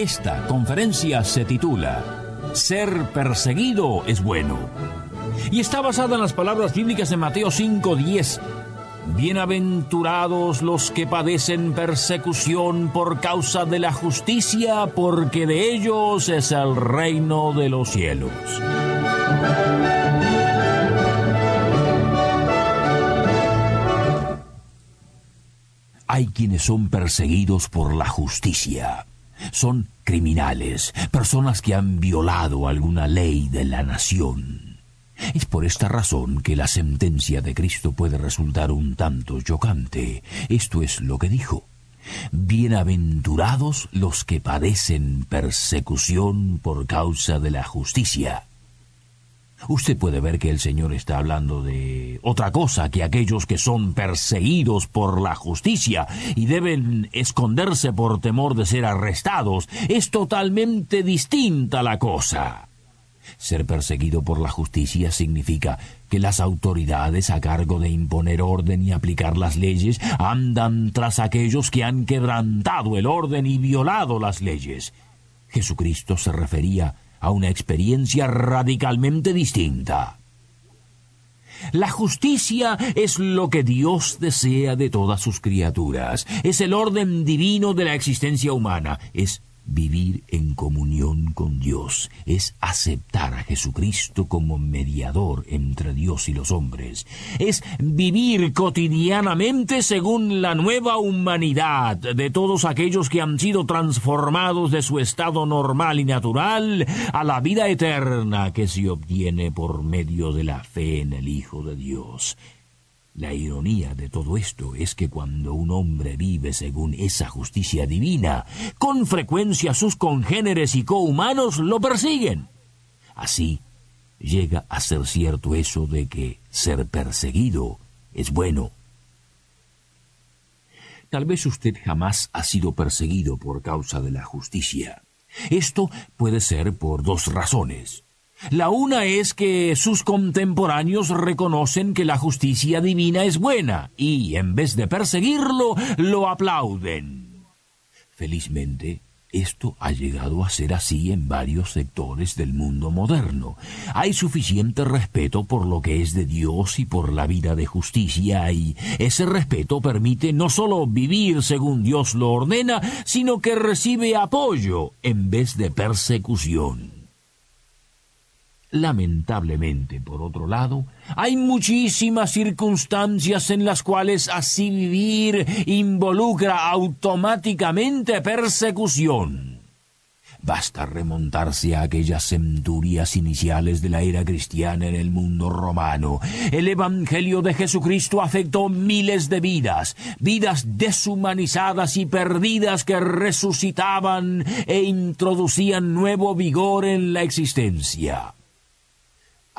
Esta conferencia se titula Ser perseguido es bueno y está basada en las palabras bíblicas de Mateo 5:10. Bienaventurados los que padecen persecución por causa de la justicia, porque de ellos es el reino de los cielos. Hay quienes son perseguidos por la justicia. Son criminales, personas que han violado alguna ley de la nación. Es por esta razón que la sentencia de Cristo puede resultar un tanto chocante. Esto es lo que dijo. Bienaventurados los que padecen persecución por causa de la justicia Usted puede ver que el Señor está hablando de otra cosa que aquellos que son perseguidos por la justicia y deben esconderse por temor de ser arrestados. Es totalmente distinta la cosa. Ser perseguido por la justicia significa que las autoridades a cargo de imponer orden y aplicar las leyes andan tras aquellos que han quebrantado el orden y violado las leyes. Jesucristo se refería a una experiencia radicalmente distinta. La justicia es lo que Dios desea de todas sus criaturas, es el orden divino de la existencia humana, es Vivir en comunión con Dios es aceptar a Jesucristo como mediador entre Dios y los hombres. Es vivir cotidianamente según la nueva humanidad de todos aquellos que han sido transformados de su estado normal y natural a la vida eterna que se obtiene por medio de la fe en el Hijo de Dios. La ironía de todo esto es que cuando un hombre vive según esa justicia divina, con frecuencia sus congéneres y cohumanos lo persiguen. Así llega a ser cierto eso de que ser perseguido es bueno. Tal vez usted jamás ha sido perseguido por causa de la justicia. Esto puede ser por dos razones. La una es que sus contemporáneos reconocen que la justicia divina es buena y, en vez de perseguirlo, lo aplauden. Felizmente, esto ha llegado a ser así en varios sectores del mundo moderno. Hay suficiente respeto por lo que es de Dios y por la vida de justicia y ese respeto permite no solo vivir según Dios lo ordena, sino que recibe apoyo en vez de persecución. Lamentablemente, por otro lado, hay muchísimas circunstancias en las cuales así vivir involucra automáticamente persecución. Basta remontarse a aquellas centurias iniciales de la era cristiana en el mundo romano. El Evangelio de Jesucristo afectó miles de vidas, vidas deshumanizadas y perdidas que resucitaban e introducían nuevo vigor en la existencia.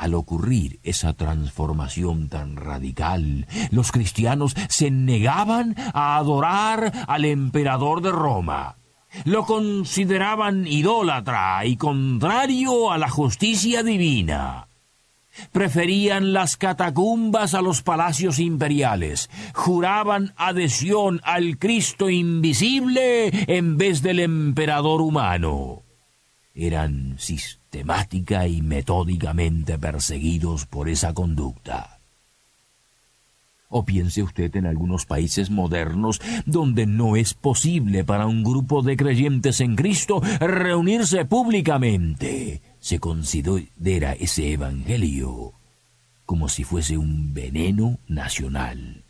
Al ocurrir esa transformación tan radical, los cristianos se negaban a adorar al emperador de Roma. Lo consideraban idólatra y contrario a la justicia divina. Preferían las catacumbas a los palacios imperiales. Juraban adhesión al Cristo invisible en vez del emperador humano. Eran temática y metódicamente perseguidos por esa conducta. O piense usted en algunos países modernos donde no es posible para un grupo de creyentes en Cristo reunirse públicamente. Se considera ese Evangelio como si fuese un veneno nacional.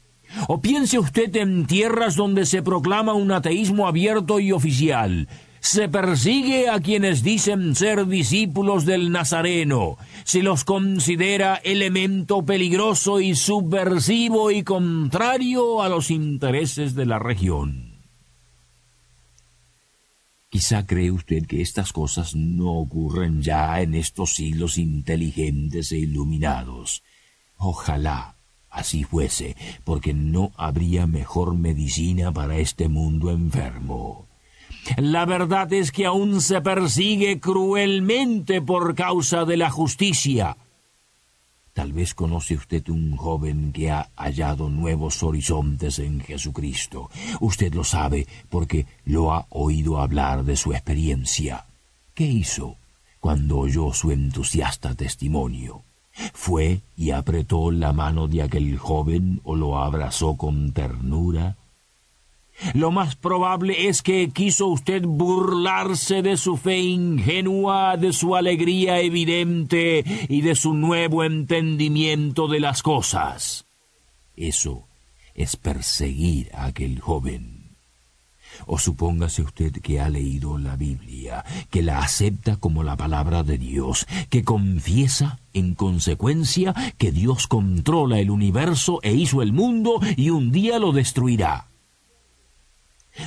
O piense usted en tierras donde se proclama un ateísmo abierto y oficial se persigue a quienes dicen ser discípulos del Nazareno, se los considera elemento peligroso y subversivo y contrario a los intereses de la región. Quizá cree usted que estas cosas no ocurren ya en estos siglos inteligentes e iluminados. Ojalá así fuese, porque no habría mejor medicina para este mundo enfermo. La verdad es que aún se persigue cruelmente por causa de la justicia. Tal vez conoce usted un joven que ha hallado nuevos horizontes en Jesucristo. Usted lo sabe porque lo ha oído hablar de su experiencia. ¿Qué hizo cuando oyó su entusiasta testimonio? ¿Fue y apretó la mano de aquel joven o lo abrazó con ternura? Lo más probable es que quiso usted burlarse de su fe ingenua, de su alegría evidente y de su nuevo entendimiento de las cosas. Eso es perseguir a aquel joven. O supóngase usted que ha leído la Biblia, que la acepta como la palabra de Dios, que confiesa, en consecuencia, que Dios controla el universo e hizo el mundo y un día lo destruirá.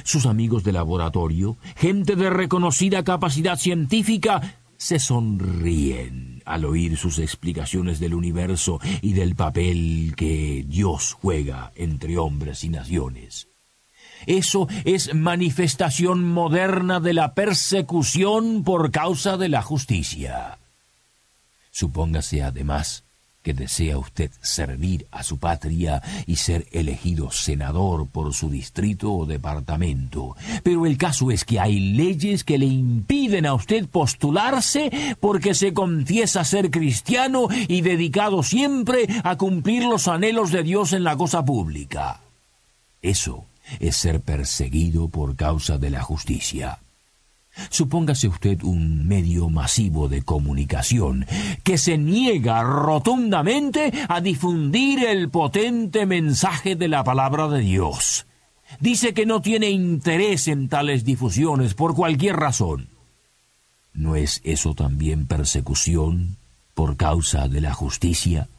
Sus amigos de laboratorio, gente de reconocida capacidad científica, se sonríen al oír sus explicaciones del universo y del papel que Dios juega entre hombres y naciones. Eso es manifestación moderna de la persecución por causa de la justicia. Supóngase además que desea usted servir a su patria y ser elegido senador por su distrito o departamento. Pero el caso es que hay leyes que le impiden a usted postularse porque se confiesa ser cristiano y dedicado siempre a cumplir los anhelos de Dios en la cosa pública. Eso es ser perseguido por causa de la justicia. Supóngase usted un medio masivo de comunicación que se niega rotundamente a difundir el potente mensaje de la palabra de Dios. Dice que no tiene interés en tales difusiones por cualquier razón. ¿No es eso también persecución por causa de la justicia?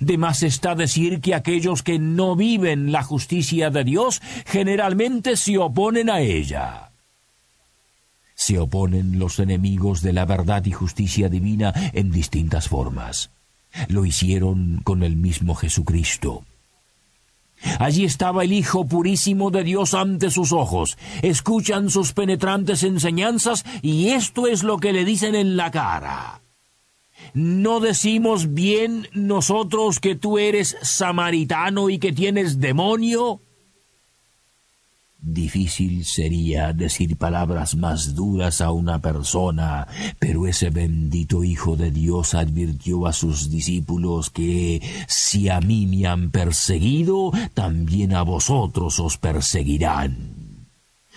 De más está decir que aquellos que no viven la justicia de Dios generalmente se oponen a ella se oponen los enemigos de la verdad y justicia divina en distintas formas. Lo hicieron con el mismo Jesucristo. Allí estaba el Hijo purísimo de Dios ante sus ojos. Escuchan sus penetrantes enseñanzas y esto es lo que le dicen en la cara. ¿No decimos bien nosotros que tú eres samaritano y que tienes demonio? Difícil sería decir palabras más duras a una persona, pero ese bendito Hijo de Dios advirtió a sus discípulos que si a mí me han perseguido, también a vosotros os perseguirán.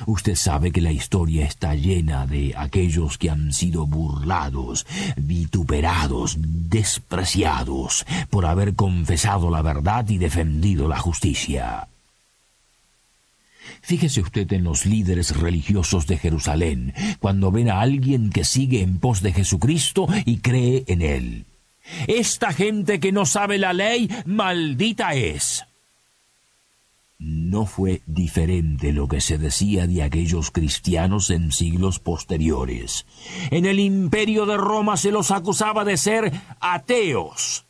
Usted sabe que la historia está llena de aquellos que han sido burlados, vituperados, despreciados por haber confesado la verdad y defendido la justicia. Fíjese usted en los líderes religiosos de Jerusalén, cuando ven a alguien que sigue en pos de Jesucristo y cree en él. Esta gente que no sabe la ley, maldita es. No fue diferente lo que se decía de aquellos cristianos en siglos posteriores. En el imperio de Roma se los acusaba de ser ateos,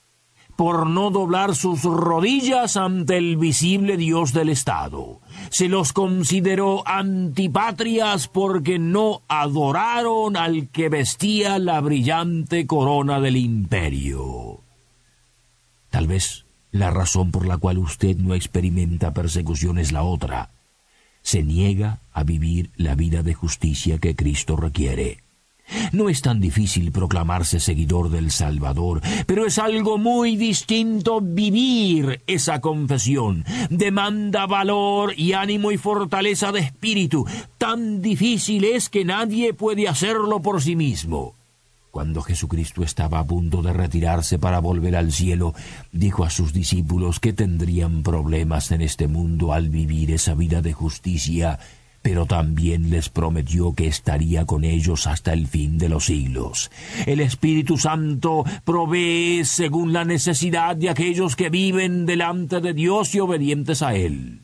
por no doblar sus rodillas ante el visible Dios del Estado. Se los consideró antipatrias porque no adoraron al que vestía la brillante corona del imperio. Tal vez la razón por la cual usted no experimenta persecución es la otra. Se niega a vivir la vida de justicia que Cristo requiere. No es tan difícil proclamarse seguidor del Salvador, pero es algo muy distinto vivir esa confesión. Demanda valor y ánimo y fortaleza de espíritu. Tan difícil es que nadie puede hacerlo por sí mismo. Cuando Jesucristo estaba a punto de retirarse para volver al cielo, dijo a sus discípulos que tendrían problemas en este mundo al vivir esa vida de justicia pero también les prometió que estaría con ellos hasta el fin de los siglos. El Espíritu Santo provee según la necesidad de aquellos que viven delante de Dios y obedientes a Él.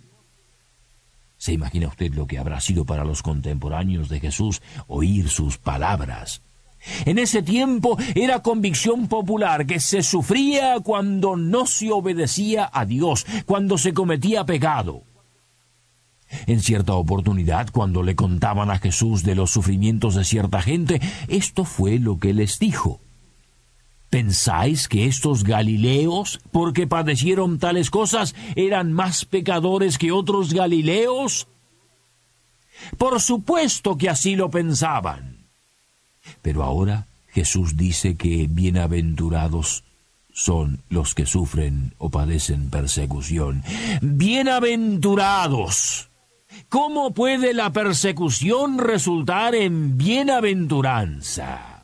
¿Se imagina usted lo que habrá sido para los contemporáneos de Jesús oír sus palabras? En ese tiempo era convicción popular que se sufría cuando no se obedecía a Dios, cuando se cometía pecado. En cierta oportunidad, cuando le contaban a Jesús de los sufrimientos de cierta gente, esto fue lo que les dijo. ¿Pensáis que estos Galileos, porque padecieron tales cosas, eran más pecadores que otros Galileos? Por supuesto que así lo pensaban. Pero ahora Jesús dice que bienaventurados son los que sufren o padecen persecución. Bienaventurados. ¿Cómo puede la persecución resultar en bienaventuranza?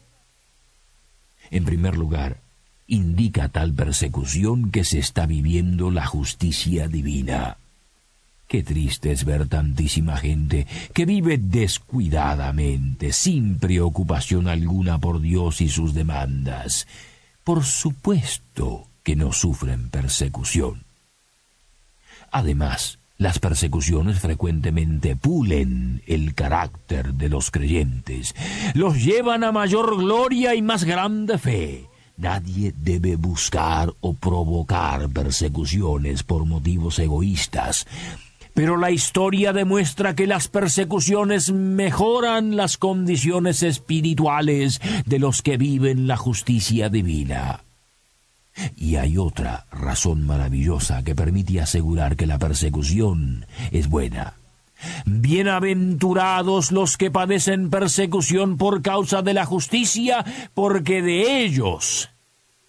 En primer lugar, indica tal persecución que se está viviendo la justicia divina. Qué triste es ver tantísima gente que vive descuidadamente, sin preocupación alguna por Dios y sus demandas. Por supuesto que no sufren persecución. Además, las persecuciones frecuentemente pulen el carácter de los creyentes, los llevan a mayor gloria y más grande fe. Nadie debe buscar o provocar persecuciones por motivos egoístas, pero la historia demuestra que las persecuciones mejoran las condiciones espirituales de los que viven la justicia divina. Y hay otra razón maravillosa que permite asegurar que la persecución es buena. Bienaventurados los que padecen persecución por causa de la justicia, porque de ellos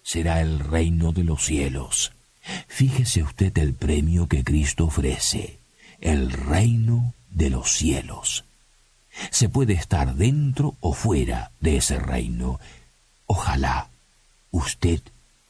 será el reino de los cielos. Fíjese usted el premio que Cristo ofrece, el reino de los cielos. Se puede estar dentro o fuera de ese reino. Ojalá usted